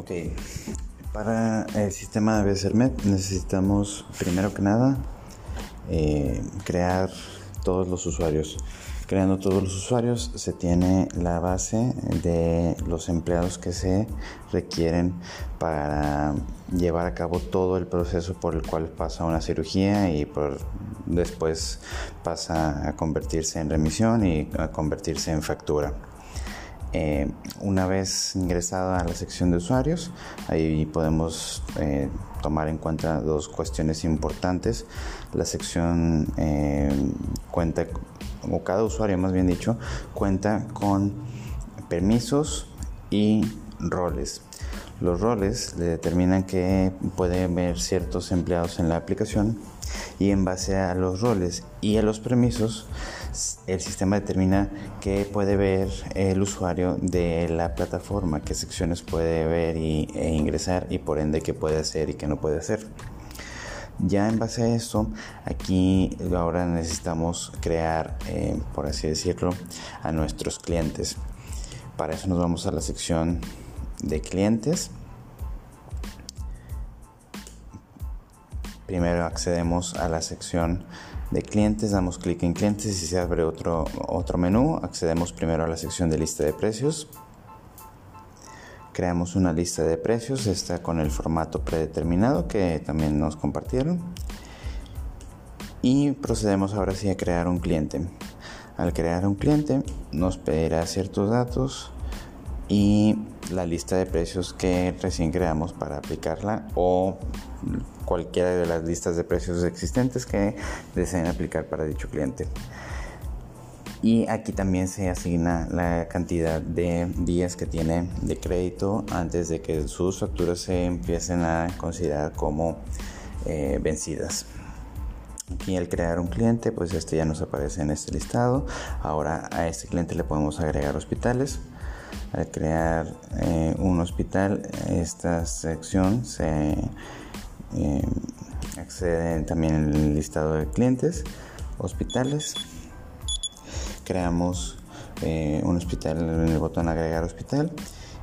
Ok, para el sistema de BSRMET necesitamos primero que nada eh, crear todos los usuarios. Creando todos los usuarios se tiene la base de los empleados que se requieren para llevar a cabo todo el proceso por el cual pasa una cirugía y por, después pasa a convertirse en remisión y a convertirse en factura. Eh, una vez ingresada a la sección de usuarios, ahí podemos eh, tomar en cuenta dos cuestiones importantes. La sección eh, cuenta, o cada usuario más bien dicho, cuenta con permisos y roles. Los roles le determinan que puede haber ciertos empleados en la aplicación y en base a los roles y a los permisos el sistema determina qué puede ver el usuario de la plataforma, qué secciones puede ver y, e ingresar y por ende qué puede hacer y qué no puede hacer. Ya en base a eso, aquí ahora necesitamos crear, eh, por así decirlo, a nuestros clientes. Para eso nos vamos a la sección de clientes. Primero accedemos a la sección de clientes, damos clic en clientes y se abre otro, otro menú. Accedemos primero a la sección de lista de precios. Creamos una lista de precios, está con el formato predeterminado que también nos compartieron. Y procedemos ahora sí a crear un cliente. Al crear un cliente nos pedirá ciertos datos y la lista de precios que recién creamos para aplicarla o cualquiera de las listas de precios existentes que deseen aplicar para dicho cliente. Y aquí también se asigna la cantidad de días que tiene de crédito antes de que sus facturas se empiecen a considerar como eh, vencidas. Aquí al crear un cliente, pues este ya nos aparece en este listado. Ahora a este cliente le podemos agregar hospitales al crear eh, un hospital, esta sección se eh, accede también el listado de clientes, hospitales. Creamos eh, un hospital en el botón agregar hospital.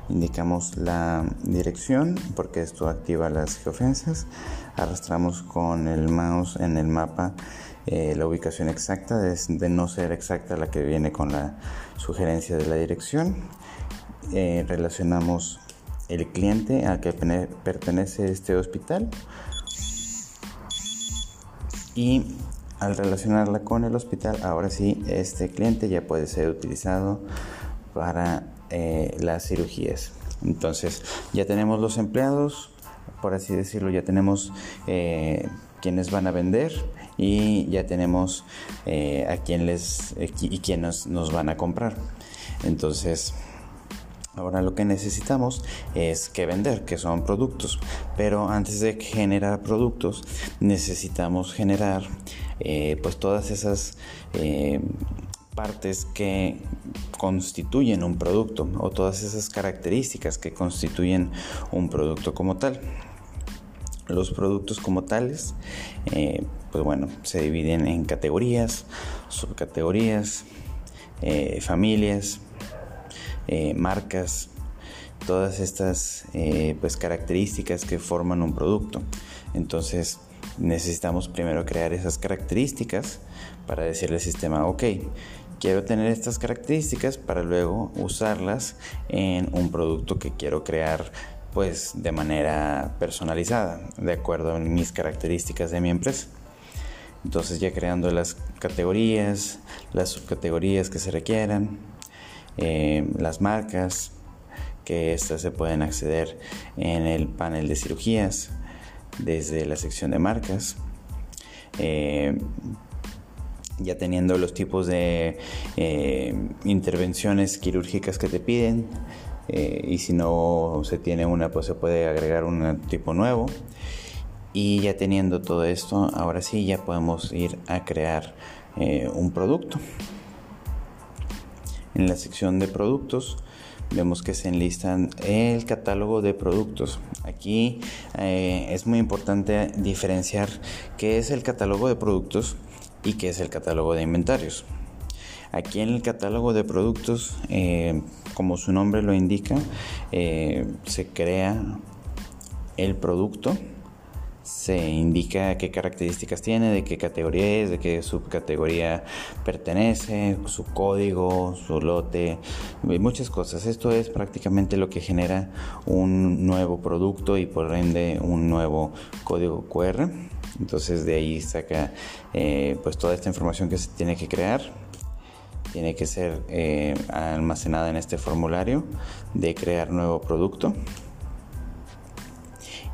Indicamos la dirección porque esto activa las geofencias. Arrastramos con el mouse en el mapa la ubicación exacta, de no ser exacta la que viene con la sugerencia de la dirección eh, relacionamos el cliente al que pertenece este hospital. Y al relacionarla con el hospital ahora sí este cliente ya puede ser utilizado para eh, las cirugías. Entonces ya tenemos los empleados por así decirlo ya tenemos eh, quienes van a vender y ya tenemos a quién les y quienes nos van a comprar. Entonces Ahora lo que necesitamos es que vender, que son productos. Pero antes de generar productos necesitamos generar eh, pues todas esas eh, partes que constituyen un producto o todas esas características que constituyen un producto como tal. Los productos como tales, eh, pues bueno, se dividen en categorías, subcategorías, familias, eh, marcas, todas estas eh, pues características que forman un producto. Entonces necesitamos primero crear esas características para decirle al sistema, ok, quiero tener estas características para luego usarlas en un producto que quiero crear pues de manera personalizada, de acuerdo a mis características de mi empresa. Entonces ya creando las categorías, las subcategorías que se requieran, eh, las marcas, que estas se pueden acceder en el panel de cirugías desde la sección de marcas. Eh, ya teniendo los tipos de eh, intervenciones quirúrgicas que te piden y si no se tiene una pues se puede agregar un tipo nuevo y ya teniendo todo esto ahora sí ya podemos ir a crear un producto en la sección de productos vemos que se enlistan el catálogo de productos. Aquí eh, es muy importante diferenciar qué es el catálogo de productos y qué es el catálogo de inventarios. Aquí en el catálogo de productos, eh, como su nombre lo indica, eh, se crea el producto, se indica qué características tiene, de qué categoría es, de qué subcategoría pertenece, su código, su lote, muchas cosas. Esto es prácticamente lo que genera un nuevo producto y por ende un nuevo código QR. Entonces de ahí saca eh, pues toda esta información que se tiene que crear tiene que ser eh, almacenada en este formulario de crear nuevo producto.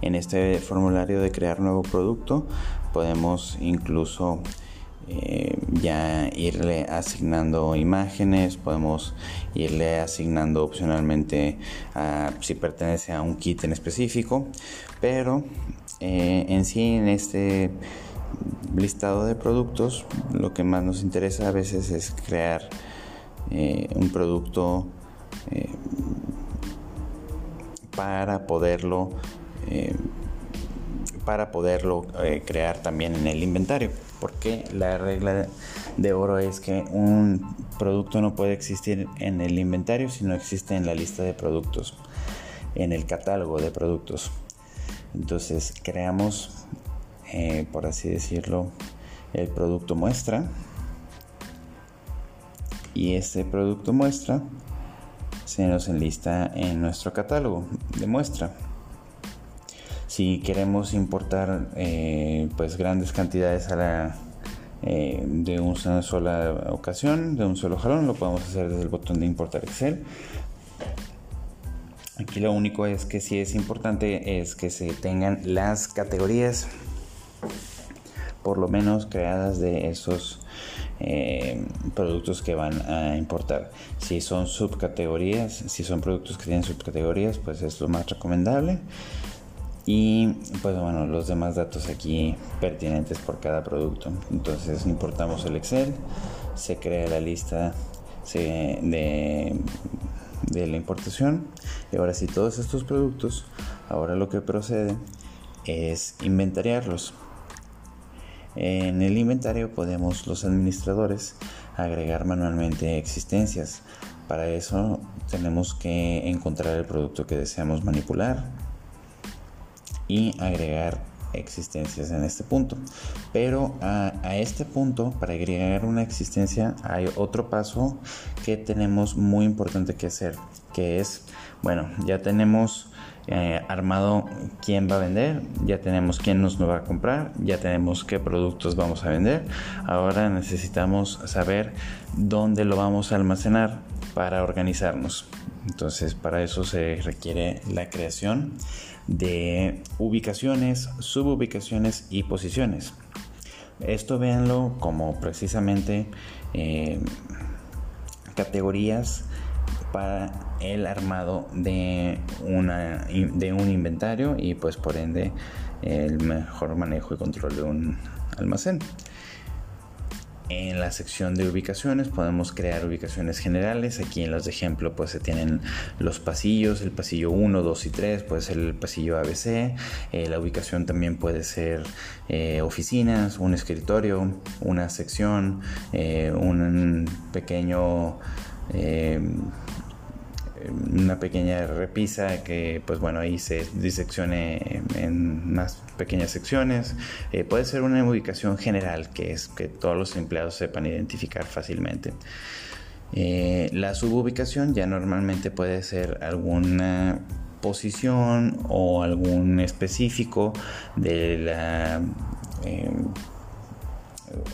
En este formulario de crear nuevo producto podemos incluso eh, ya irle asignando imágenes, podemos irle asignando opcionalmente si pertenece a un kit en específico, pero eh, en sí en este listado de productos, lo que más nos interesa a veces es crear eh, un producto para poderlo eh, para poderlo crear también en el inventario porque la regla de oro es que un producto no puede existir en el inventario si no existe en la lista de productos en el catálogo de productos entonces creamos eh, por así decirlo, el producto muestra. Y este producto muestra se nos enlista en nuestro catálogo de muestra. Si queremos importar eh, pues grandes cantidades a la, eh, de una sola ocasión, de un solo jalón, lo podemos hacer desde el botón de importar Excel. Aquí lo único es que si es importante es que se tengan las categorías por lo menos creadas de esos eh, productos que van a importar. Si son subcategorías, si son productos que tienen subcategorías, pues es lo más recomendable. Y pues bueno, los demás datos aquí pertinentes por cada producto. Entonces importamos el Excel, se crea la lista de, de la importación. Y ahora sí, todos estos productos, ahora lo que procede es inventariarlos. En el inventario podemos los administradores agregar manualmente existencias. Para eso tenemos que encontrar el producto que deseamos manipular y agregar existencias en este punto. Pero a, este punto, para agregar una existencia, hay otro paso que tenemos muy importante que hacer, que es, bueno, ya tenemos eh, armado quién va a vender, ya tenemos quién nos va a comprar, ya tenemos qué productos vamos a vender. Ahora necesitamos saber dónde lo vamos a almacenar para organizarnos. Entonces para eso se requiere la creación de ubicaciones, sububicaciones y posiciones. Esto véanlo como precisamente eh, categorías para el armado de, una, de un inventario y pues por ende el mejor manejo y control de un almacén. En la sección de ubicaciones podemos crear ubicaciones generales. Aquí en los de ejemplo pues se tienen los pasillos, el pasillo 1, 2 y 3, puede el pasillo ABC. Eh, la ubicación también puede ser eh, oficinas, un escritorio, una sección, eh, un pequeño una pequeña repisa que pues bueno ahí se diseccione en más pequeñas secciones eh, puede ser una ubicación general que es que todos los empleados sepan identificar fácilmente eh, la sububicación ya normalmente puede ser alguna posición o algún específico de la eh,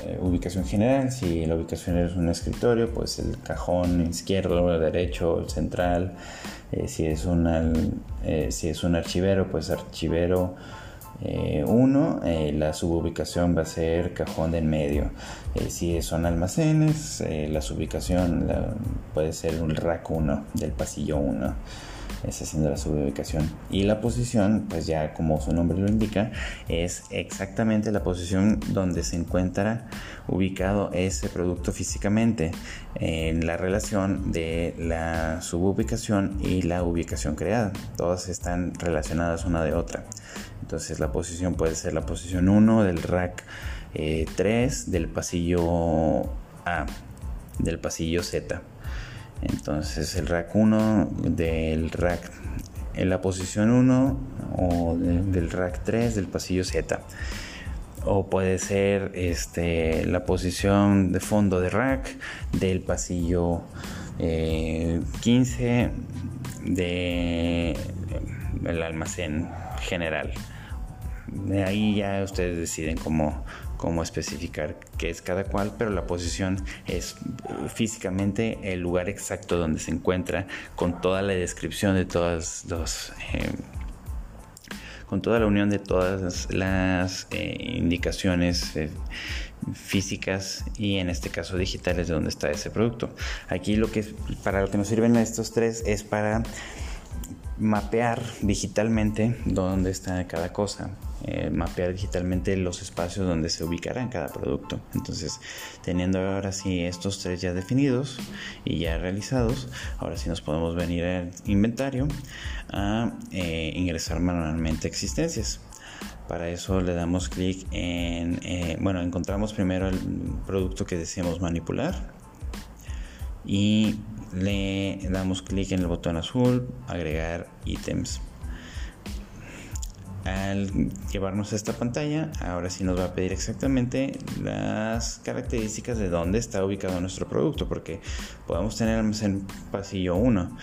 eh, ubicación general. Si la ubicación es un escritorio, pues el cajón izquierdo, derecho, el central. Si, es un, eh, si es un archivero, pues archivero 1. la sububicación va a ser cajón de en medio. si son almacenes, la sububicación puede ser un rack 1 del pasillo 1 es haciendo la sububicación. Y la posición, pues ya como su nombre lo indica, es exactamente la posición donde se encuentra ubicado ese producto físicamente en la relación de la sububicación y la ubicación creada. Todas están relacionadas una de otra. Entonces la posición puede ser la posición 1 del rack 3 eh, del pasillo A del pasillo Z. Entonces el rack 1 del rack en la posición 1 o del rack 3 del pasillo Z. O puede ser este, la posición de fondo de rack del pasillo 15 eh, del almacén general. De ahí ya ustedes deciden cómo, cómo especificar qué es cada cual, pero la posición es físicamente el lugar exacto donde se encuentra con toda la descripción de todas los... Eh, con toda la unión de todas las eh, indicaciones eh, físicas y en este caso digitales de donde está ese producto. Aquí lo que para lo que nos sirven estos tres es para mapear digitalmente dónde está cada cosa, eh, mapear digitalmente los espacios donde se ubicará cada producto. Entonces, teniendo ahora sí estos tres ya definidos y ya realizados, ahora sí nos podemos venir al inventario a eh, ingresar manualmente existencias. Para eso le damos clic en, eh, bueno, encontramos primero el producto que deseamos manipular y le damos clic en el botón azul, agregar ítems. Al llevarnos a esta pantalla, ahora sí nos va a pedir exactamente las características de dónde está ubicado nuestro producto, porque podemos tener en pasillo 1,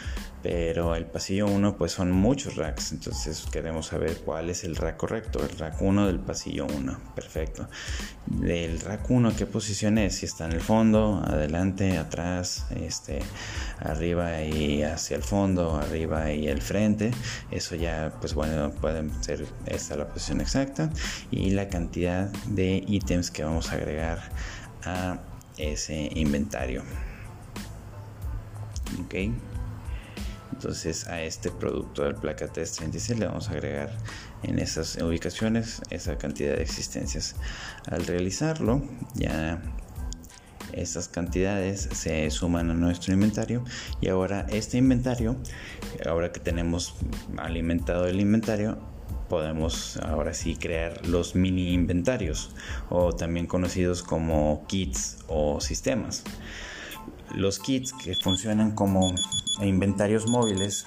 pero el pasillo 1 pues son muchos racks, entonces queremos saber cuál es el rack correcto, el rack 1 del pasillo 1, perfecto. Del rack 1 qué posición es, si está en el fondo, adelante, atrás, este, arriba y hacia el fondo, arriba y el frente, eso ya pues bueno, pueden ser esta la posición exacta y la cantidad de ítems que vamos a agregar a ese inventario. Okay. Entonces a este producto del placa test 36 le vamos a agregar en esas ubicaciones esa cantidad de existencias. Al realizarlo ya estas cantidades se suman a nuestro inventario y ahora este inventario, ahora que tenemos alimentado el inventario, podemos ahora sí crear los mini inventarios o también conocidos como kits o sistemas. Los kits que funcionan como inventarios móviles.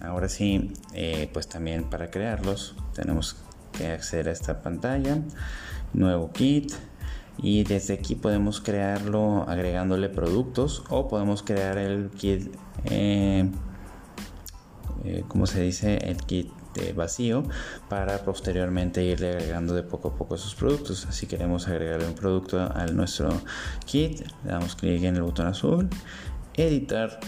Ahora sí, eh, pues también para crearlos tenemos que acceder a esta pantalla, nuevo kit y desde aquí podemos crearlo agregándole productos o podemos crear el kit, eh, eh, como se dice, el kit vacío para posteriormente irle agregando de poco a poco esos productos. Si queremos agregarle un producto a nuestro kit, le damos clic en el botón azul editar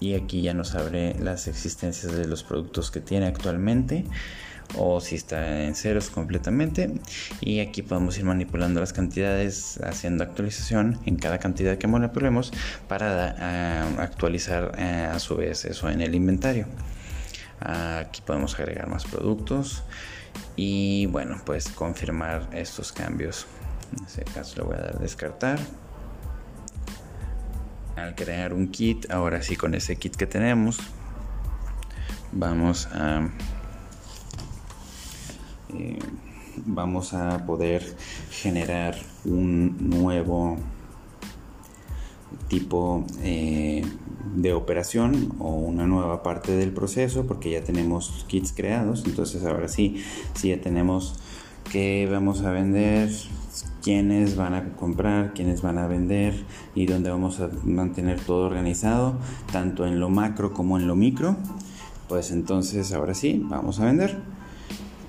y aquí ya nos abre las existencias de los productos que tiene actualmente o si está en ceros completamente y aquí podemos ir manipulando las cantidades haciendo actualización en cada cantidad que manipulemos para ah, actualizar ah, a su vez eso en el inventario aquí podemos agregar más productos. Y bueno pues confirmar estos cambios. En este caso le voy a dar descartar. Al crear un kit, ahora sí con ese kit que tenemos, vamos a eh, vamos a poder generar un nuevo tipo eh, de operación o una nueva parte del proceso porque ya tenemos kits creados entonces ahora sí si ya tenemos que vamos a vender quiénes van a comprar, quiénes van a vender y dónde vamos a mantener todo organizado, tanto en lo macro como en lo micro. Pues entonces ahora sí, vamos a vender.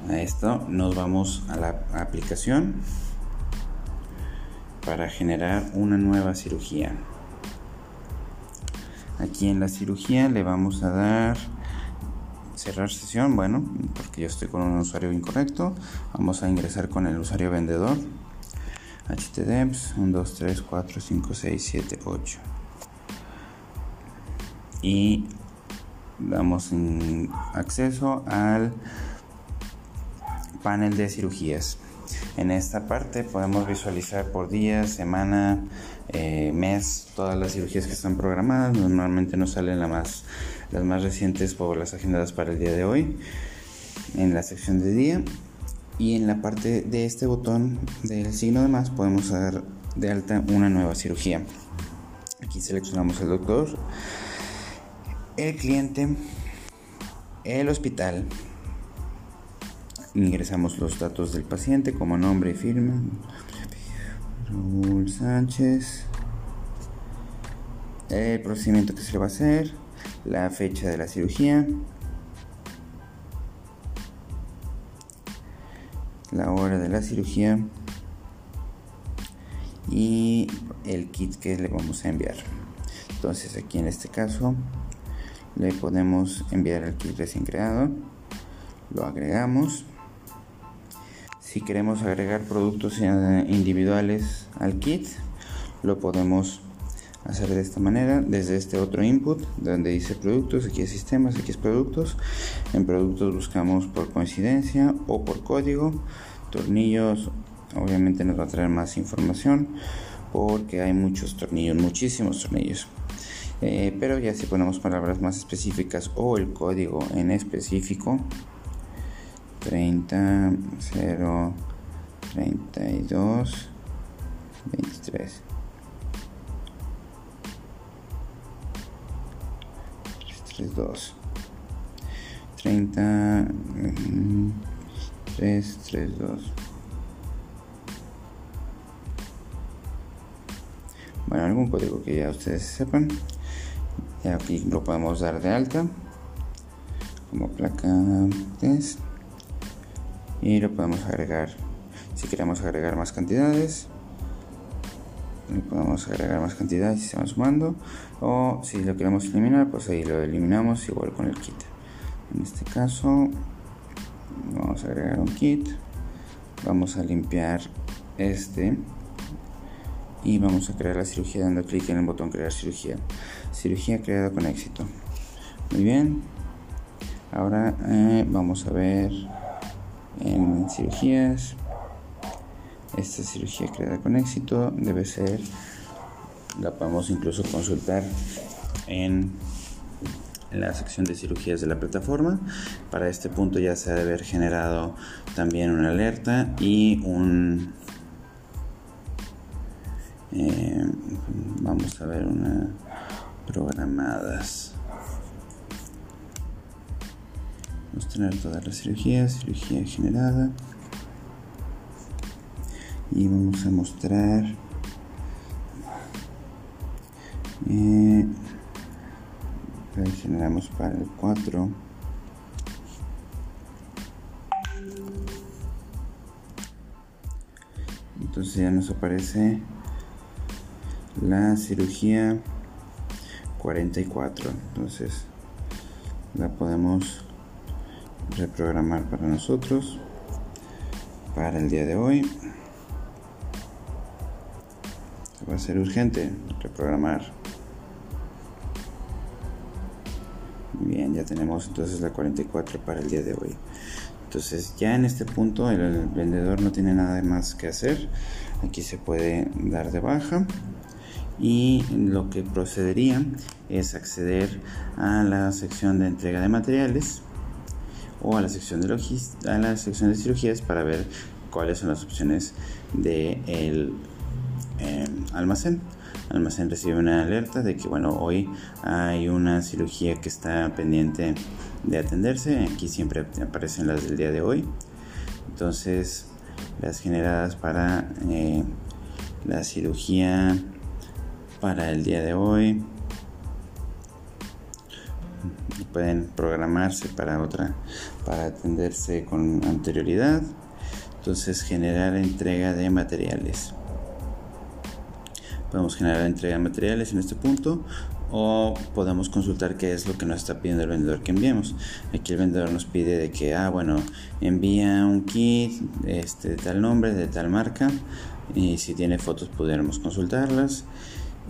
A esto nos vamos a la aplicación para generar una nueva cirugía. Aquí en la cirugía le vamos a dar cerrar sesión, bueno, porque yo estoy con un usuario incorrecto. Vamos a ingresar con el usuario vendedor. Htdeps 1 2 3 4 5 6 7 8 y damos acceso al panel de cirugías en esta parte podemos visualizar por día, semana, eh, mes, todas las cirugías que están programadas. Normalmente nos salen las más recientes por las agendadas para el día de hoy en la sección de día y en la parte de este botón del signo de más podemos dar de alta una nueva cirugía. Aquí seleccionamos el doctor, el cliente, el hospital. Ingresamos los datos del paciente como nombre y firma. Raúl Sánchez. El procedimiento que se le va a hacer. La fecha de la cirugía. La hora de la cirugía y el kit que le vamos a enviar. Entonces aquí en este caso le podemos enviar el kit recién creado, lo agregamos. Si queremos agregar productos individuales al kit, lo podemos hacer de esta manera desde este otro input donde dice productos aquí es sistemas aquí es productos en productos buscamos por coincidencia o por código tornillos obviamente nos va a traer más información porque hay muchos tornillos, muchísimos tornillos. Eh, pero ya si ponemos palabras más específicas o el código en específico 30 0 32 23 32 30 3 3 2 bueno algún código que ya ustedes sepan. Y aquí lo podemos dar de alta. Como placa test y lo podemos agregar si queremos agregar más cantidades le podemos agregar más cantidades se van sumando. O si lo queremos eliminar pues ahí lo eliminamos igual con el kit. En este caso vamos a agregar un kit vamos a limpiar este y vamos a crear la cirugía. Dando clic en el botón crear cirugía. Cirugía creada con éxito. Muy bien. Ahora eh, vamos a ver en cirugías esta cirugía creada con éxito debe ser la podemos incluso consultar en la sección de cirugías de la plataforma. Para este punto ya se ha de haber generado también una alerta y un eh, vamos a ver una programadas. Vamos a tener todas las cirugías, cirugía generada. Y vamos a mostrar eh, generamos para el 4 entonces ya nos aparece la cirugía 44 entonces la podemos reprogramar para nosotros para el día de hoy. Va a ser urgente reprogramar. Bien ya tenemos entonces la 44 para el día de hoy. Entonces ya en este punto el vendedor no tiene nada más que hacer. Aquí se puede dar de baja. Y lo que procedería es acceder a la sección de entrega de materiales o a la sección de, a la sección de cirugías para ver cuáles son las opciones de el eh, almacén. almacén recibe una alerta de que bueno hoy hay una cirugía que está pendiente de atenderse. Aquí siempre aparecen las del día de hoy. Entonces las generadas para eh, la cirugía para el día de hoy. Pueden programarse para otra, para atenderse con anterioridad. Entonces generar entrega de materiales. Podemos generar entrega de materiales en este punto o podemos consultar qué es lo que nos está pidiendo el vendedor que enviemos. Aquí el vendedor nos pide de que, ah, bueno, envía un kit este, de tal nombre, de tal marca y si tiene fotos pudiéramos consultarlas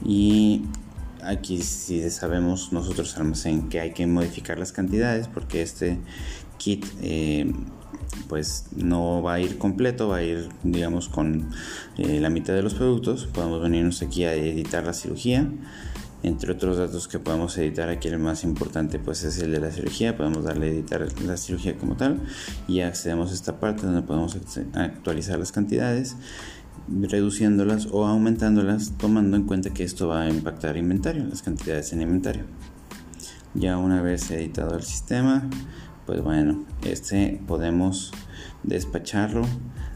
y aquí si sabemos nosotros almacén que hay que modificar las cantidades porque este kit eh, pues no va a ir completo va a ir digamos con eh, la mitad de los productos. Podemos venirnos aquí a editar la cirugía. Entre otros datos que podemos editar aquí el más importante pues es el de la cirugía. Podemos darle a editar la cirugía como tal y accedemos a esta parte donde podemos actualizar las cantidades reduciéndolas o aumentándolas tomando en cuenta que esto va a impactar inventario, las cantidades en inventario. Ya una vez editado el sistema, pues bueno, este podemos despacharlo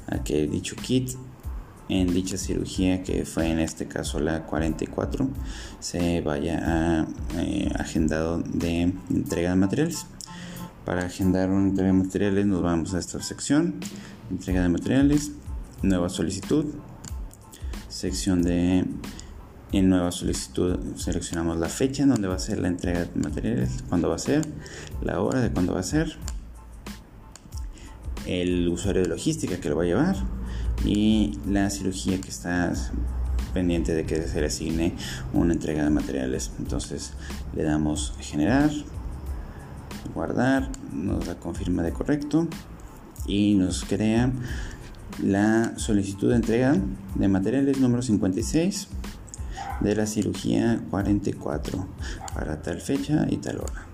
a que dicho kit en dicha cirugía que fue en este caso la 44 se vaya a eh, agendado de entrega de materiales para agendar una entrega de materiales nos vamos a esta sección entrega de materiales nueva solicitud sección de en nueva solicitud seleccionamos la fecha en donde va a ser la entrega de materiales cuándo va a ser la hora de cuándo va a ser el usuario de logística que lo va a llevar y la cirugía que está pendiente de que se le asigne una entrega de materiales. Entonces le damos generar, guardar, nos da confirma de correcto y nos crea la solicitud de entrega de materiales número 56 de la cirugía 44 para tal fecha y tal hora.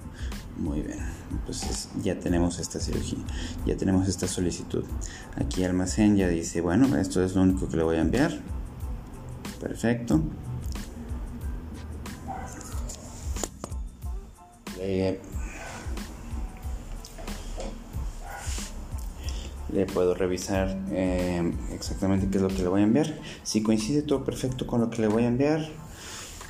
Muy bien, entonces ya tenemos esta cirugía, ya tenemos esta solicitud. Aquí almacén ya dice, bueno, esto es lo único que le voy a enviar. Perfecto. Le, puedo revisar eh, exactamente qué es lo que le voy a enviar. Si coincide todo perfecto con lo que le voy a enviar,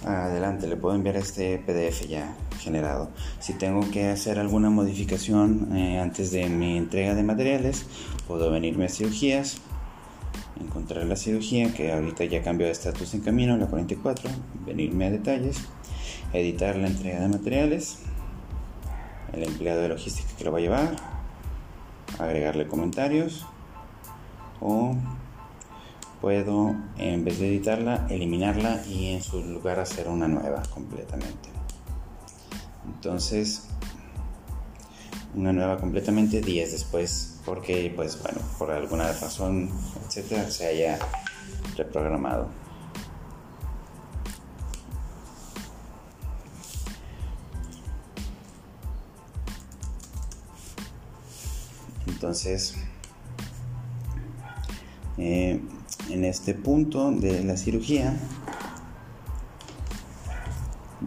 adelante, le puedo enviar este PDF ya generado. Si tengo que hacer alguna modificación eh, antes de mi entrega de materiales, puedo venirme a cirugías, encontrar la cirugía que ahorita ya cambió de estatus en camino, la 44, venirme a detalles, editar la entrega de materiales, el empleado de logística que lo va a llevar, agregarle comentarios o puedo en vez de editarla eliminarla y en su lugar hacer una nueva completamente. Entonces una nueva completamente días después porque pues bueno por alguna razón etcétera se haya reprogramado entonces eh, en este punto de la cirugía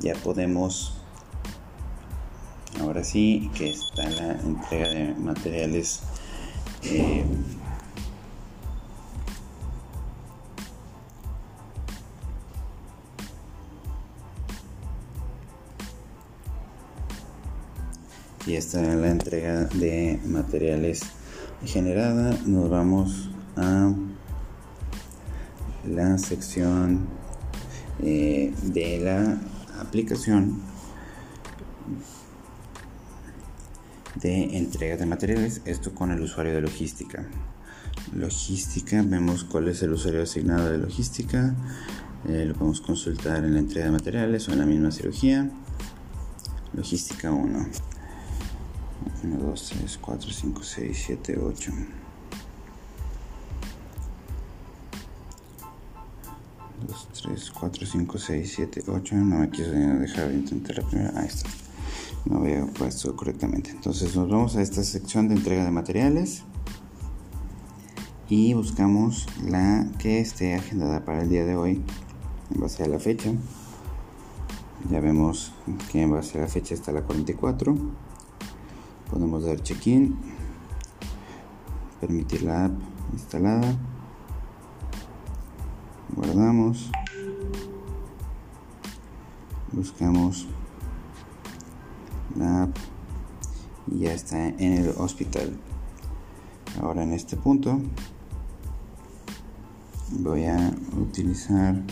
ya podemos ahora sí que está la entrega de materiales eh, y está la entrega de materiales generada nos vamos a la sección eh, de la aplicación de entrega de materiales, esto con el usuario de logística. Logística, vemos cuál es el usuario asignado de logística, eh, lo podemos consultar en la entrega de materiales o en la misma cirugía. Logística 1. 1, 2, 3, 4, 5, 6, 7, 8. 2, 3, 4, 5, 6, 7, 8. No me quiso dejar de intentar la primera. Ahí está. No había puesto correctamente. Entonces nos vamos a esta sección de entrega de materiales. Y buscamos la que esté agendada para el día de hoy. En base a la fecha. Ya vemos que en base a la fecha está la 44. Podemos dar check-in. Permitir la app instalada. Guardamos. Buscamos la app y ya está en el hospital. Ahora en este punto voy a utilizar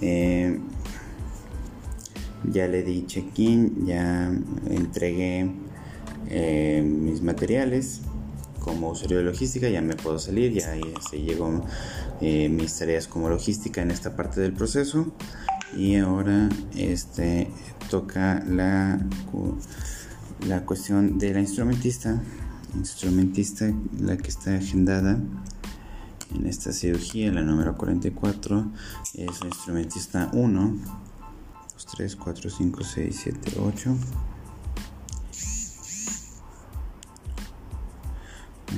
eh, ya le di check-in ya entregué eh, mis materiales. Como usuario de logística ya me puedo salir ya se llegó eh, mis tareas como logística en esta parte del proceso. Y ahora este toca la la cuestión de la instrumentista. Instrumentista, la que está agendada en esta cirugía, la número 44, es la instrumentista 1, 2, 3, 4, 5, 6, 7, 8.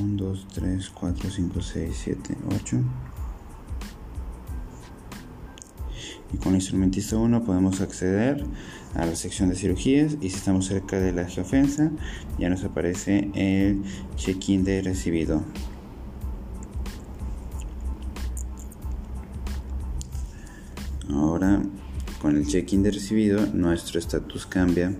1, 2, 3, 4, 5, 6, 7, 8. Y con el instrumentista 1 podemos acceder a la sección de cirugías y si estamos cerca de la geofensa ya nos aparece el check-in de recibido. Ahora con el check-in recibido nuestro estatus cambia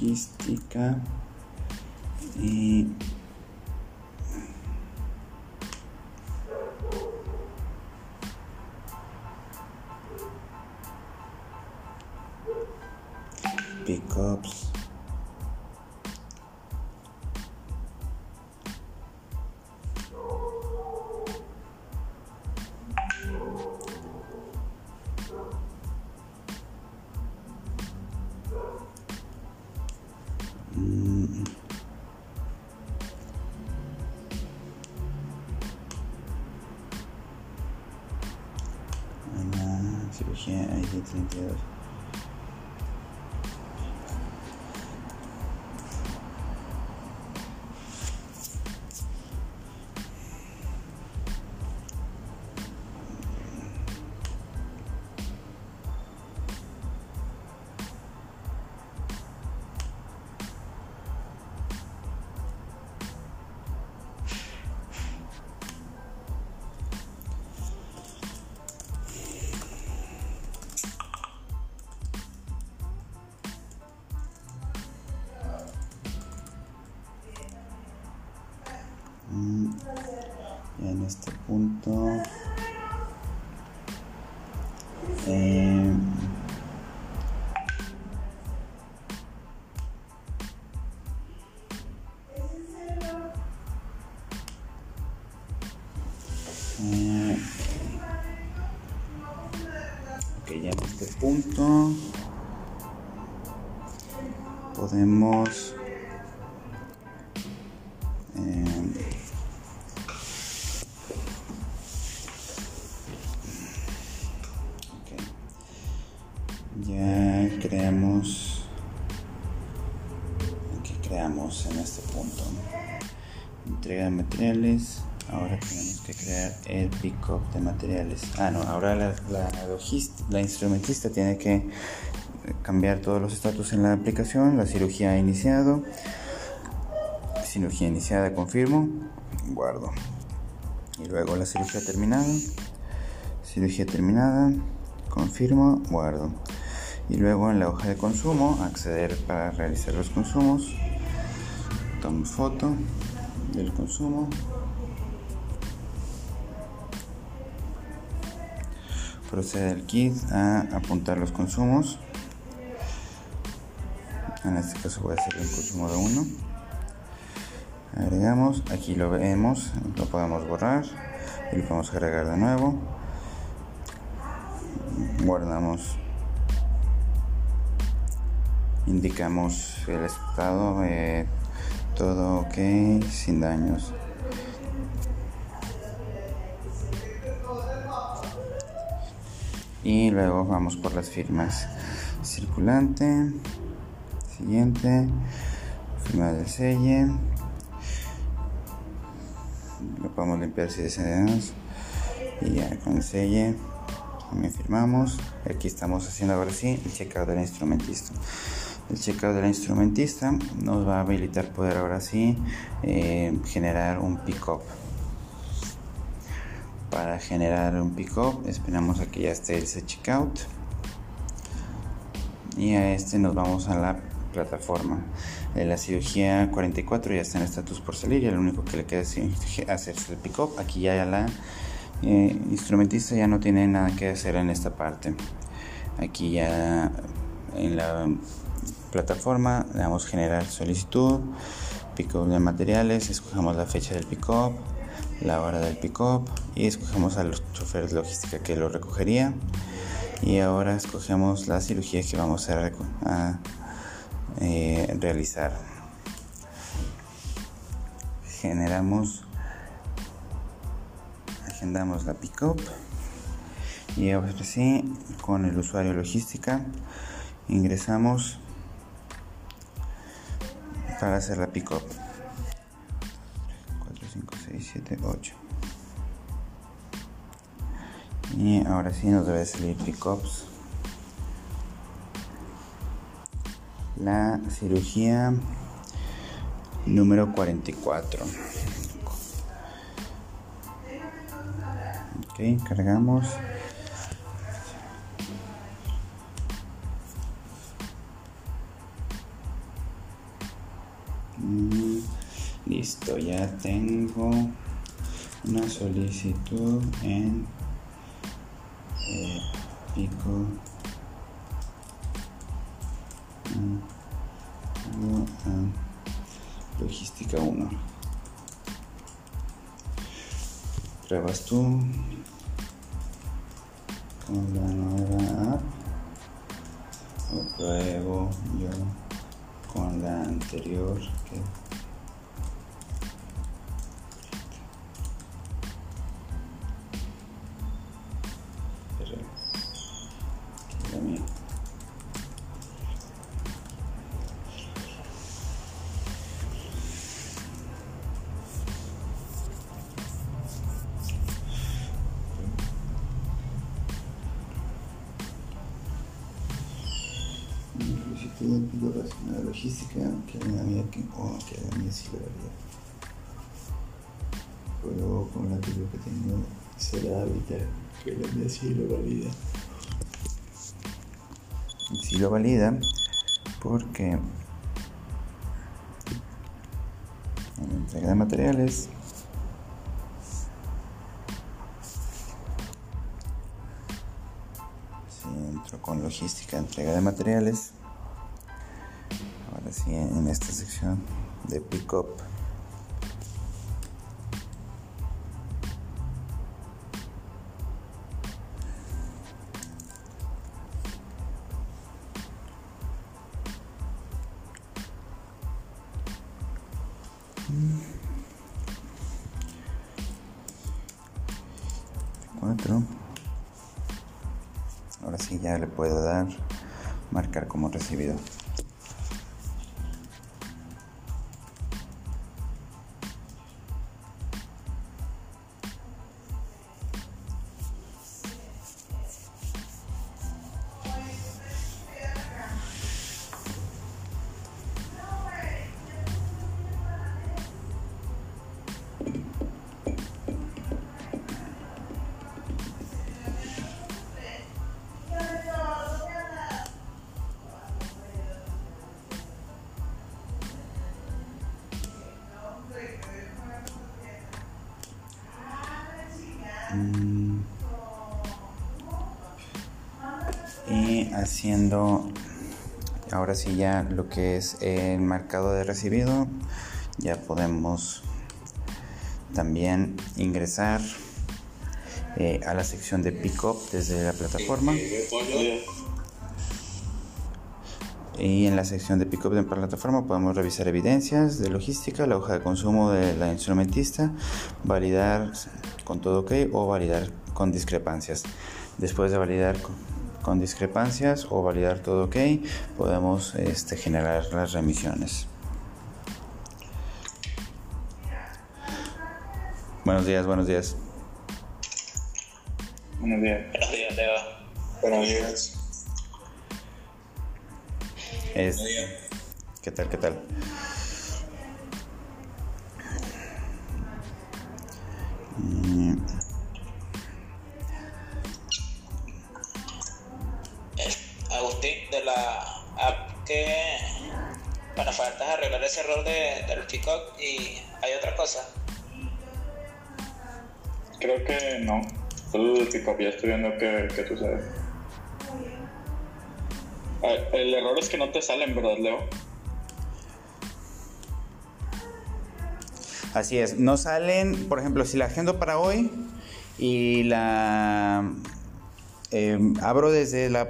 logística y en entrega de materiales. Ahora tenemos que crear el pickup de materiales. Ah no ahora la, la, la instrumentista tiene que cambiar todos los estatus en la aplicación. La cirugía ha iniciado. Cirugía iniciada confirmo. Guardo. Y luego la cirugía terminada. Cirugía terminada confirmo guardo. Y luego en la hoja de consumo acceder para realizar los consumos. Tomo foto del consumo. Procede el kit a apuntar los consumos. En este caso voy a hacer el consumo de uno. Agregamos aquí lo vemos lo podemos borrar y lo podemos agregar de nuevo. Guardamos indicamos el estado todo ok sin daños. Y luego vamos por las firmas. Circulante. Siguiente. Firma del selle. Lo podemos limpiar si deseamos. Y ya con el selle también firmamos. Aquí estamos haciendo ahora sí el checkout del instrumentista el checkout de la instrumentista nos va a habilitar poder ahora sí eh, generar un pickup. Para generar un pickup esperamos a que ya esté ese checkout. Y a este nos vamos a la plataforma. De la cirugía 44 ya está en estatus por salir y lo único que le queda es hacerse el pick-up. Aquí ya la eh, instrumentista ya no tiene nada que hacer en esta parte. Aquí ya en la plataforma le damos generar solicitud pick-up de materiales escogemos la fecha del pick-up la hora del pick-up y escogemos a los choferes logística que lo recogería y ahora escogemos la cirugía que vamos a, eh, realizar. Generamos, agendamos la pickup y ahora sí, con el usuario logística ingresamos para hacer la pickup. 4, 5, 6, 7, 8. Y ahora sí nos debe salir pickups la cirugía número 44. Ok, cargamos. Tengo una solicitud en eh, pico. Logística 1 pruebas tú la sí. Pero con la yo que tengo será evitar que la mía sí lo valida. Y sí lo valida porque en la entrega de materiales con logística entrega de materiales en esta sección de pickup cuatro. Ahora sí ya le puedo dar marcar como recibido haciendo ahora sí ya lo que es el marcado de recibido, ya podemos también ingresar eh, a la sección de pickup desde la plataforma. Y en la sección de Pickup de plataforma podemos revisar evidencias de logística, la hoja de consumo de la instrumentista, validar con todo ok o validar con discrepancias. Después de validar con, discrepancias o validar todo ok, podemos este, generar las remisiones. Buenos días, buenos días. Buenos días. Buenos días, Buenos días. ¿Qué tal? ¿Qué tal? Para faltas arreglar ese error de, del Peacock y hay otra cosa. Creo que no. Solo el Peacock, ya estoy viendo que, que tú sabes. Ah, el error es que no te salen, ¿verdad, Leo? Así es, no salen, por ejemplo, si la agendo para hoy y la em, abro desde la...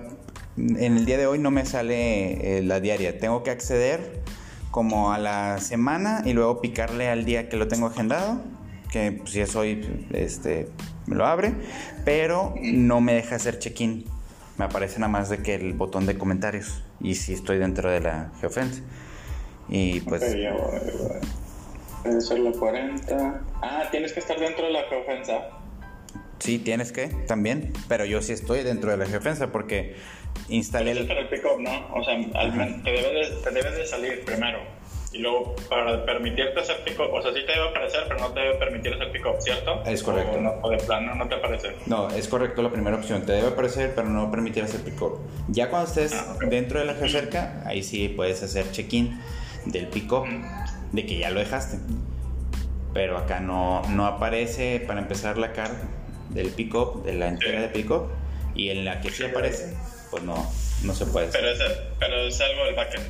En el día de hoy no me sale eh, la diaria, tengo que acceder como a la semana y luego picarle al día que lo tengo agendado, que pues, si es hoy, este, me lo abre, pero no me deja hacer check-in me aparece nada más de que el botón de comentarios y si estoy dentro de la geofence. Y pues... Ser la 40. Ah, tienes que estar dentro de la geofensa. Sí, tienes que, también. Pero yo sí estoy dentro de la geofensa porque instalé el... Para el pickup, ¿no? O sea, te debe, de, te debe de salir primero. Y luego, para permitirte hacer pick-up, o sea, sí te debe aparecer, pero no te debe permitir hacer pick-up, ¿cierto? Es correcto. O, no, de plano no te aparece. No, es correcto la primera opción. Te debe aparecer, pero no permitir hacer pick-up. Ya cuando estés ah, dentro de la geocerca, ahí sí puedes hacer check-in del pick-up, de que ya lo dejaste. Pero acá no, no aparece, para empezar, la carta del pick-up, de la entrega de pick-up. Y en la que sí aparece, pues no, no se puede. Pero es, pero es algo del backend.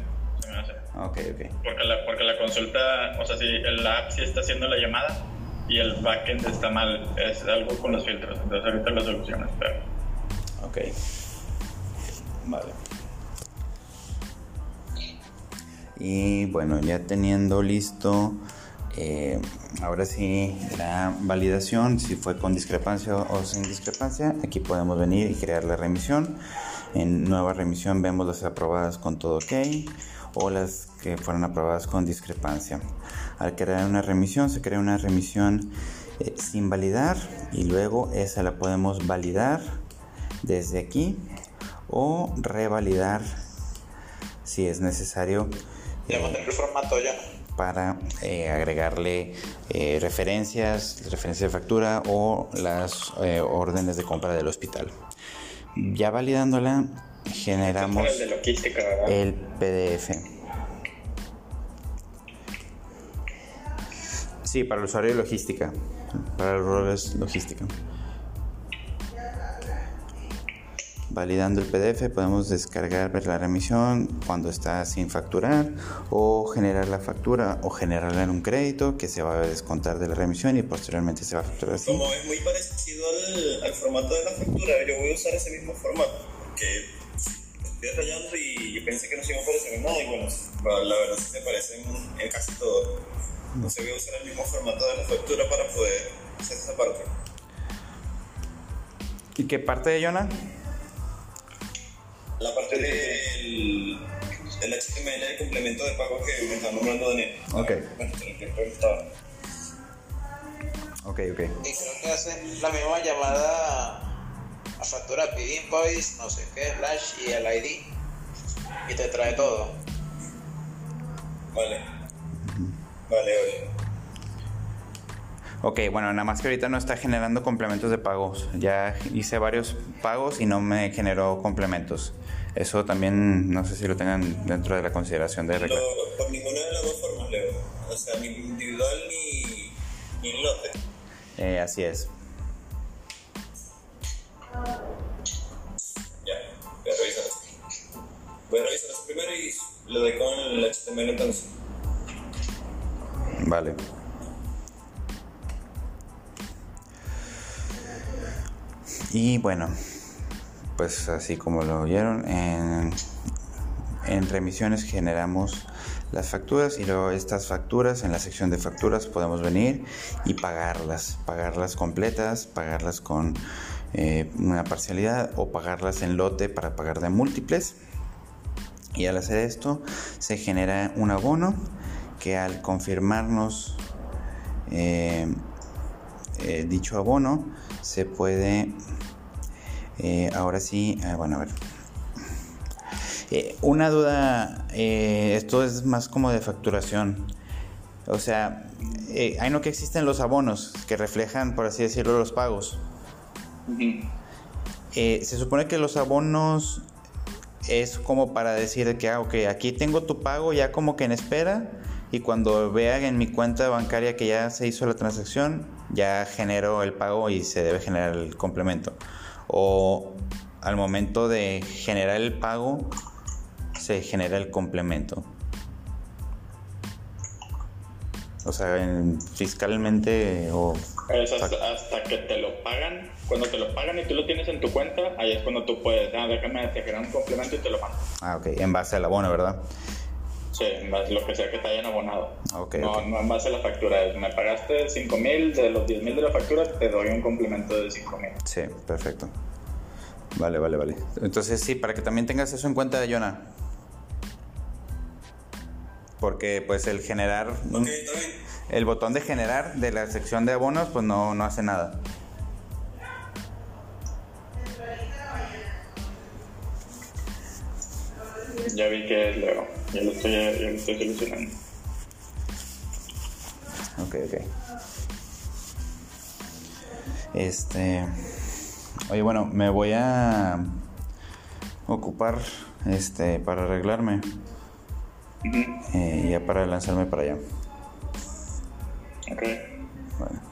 Ok, ok. Porque la, porque la consulta, o sea, si la app sí está haciendo la llamada y el backend está mal, es algo con los filtros. Entonces ahorita lo solucionas, pero. Ok. Vale. Y bueno, ya teniendo listo, eh, ahora sí la validación, si fue con discrepancia o sin discrepancia, aquí podemos venir y crear la remisión. En nueva remisión vemos las aprobadas con todo ok o las que fueron aprobadas con discrepancia. Al crear una remisión, se crea una remisión eh, sin validar y luego esa la podemos validar desde aquí o revalidar si es necesario. Eh, el formato ya. Para eh, agregarle referencias, referencias de factura o las órdenes de compra del hospital. Ya validándola, generamos el PDF. Sí, para el usuario de logística. Para el rol es logística. Validando el PDF podemos descargar la remisión cuando está sin facturar o generar la factura o generarla en un crédito que se va a descontar de la remisión y posteriormente se va a facturar así. Como es muy parecido al, al formato de la factura, yo voy a usar ese mismo formato que estoy rayando y yo pensé que no se iba a parecer en nada y bueno, la verdad sí se parecen en casi todo. Entonces voy a usar el mismo formato de la factura para poder hacer esa parte. ¿Y qué parte de Jonah? La parte del, del HTML de complemento de pago que me está nombrando Daniel. Ok. Bueno, Ok, ok. Y creo que hacen la misma llamada a factura PD invoice, no sé qué, slash y el ID. Y te trae todo. Vale. Vale, vale. Ok, bueno, nada más que ahorita no está generando complementos de pagos. Ya hice varios pagos y no me generó complementos. Eso también no sé si lo tengan dentro de la consideración de regla. por ninguna de las dos formas, Leo. O sea, ni individual ni, ni lote. Eh, así es. Ya, voy a. Voy a revisarlas primero y lo doy con el HTML entonces. Vale. Y bueno, pues así como lo oyeron, en, en remisiones generamos las facturas y luego estas facturas en la sección de facturas podemos venir y pagarlas, pagarlas completas, pagarlas con eh, una parcialidad o pagarlas en lote para pagar de múltiples. Y al hacer esto se genera un abono que al confirmarnos eh, eh, dicho abono se puede ahora sí bueno a ver Eh, una duda, eh, esto es más como de facturación. O sea, eh, hay no que existen los abonos que reflejan, por así decirlo, los pagos. Eh, se supone que los abonos es como para decir que, ah, ok, aquí tengo tu pago ya como que en espera y cuando vean en mi cuenta bancaria que ya se hizo la transacción, ya genero el pago y se debe generar el complemento. O al momento de generar el pago, se genera el complemento. O sea, en- fiscalmente o... Es hasta, hasta que te lo pagan. Cuando te lo pagan y tú lo tienes en tu cuenta, ahí es cuando tú puedes, ah, déjame te crear un complemento y te lo mando. Ah, ok, en base al abono, ¿verdad? Sí, en base a lo que sea que te hayan abonado. Ok, no, no en base a la factura. Me pagaste 5 mil, de los 10 mil de la factura te doy un complemento de 5 mil. Sí, perfecto. Vale, vale, vale. Entonces sí, para que también tengas eso en cuenta, Jonah. Porque pues el generar... El botón de generar de la sección de abonos pues no, no hace nada. Ya vi que es Leo. Ya lo estoy, ya lo estoy solucionando. Ok, ok. Este... Oye, bueno, me voy a ocupar este para arreglarme Eh, ya para lanzarme para allá. Ok. Bueno.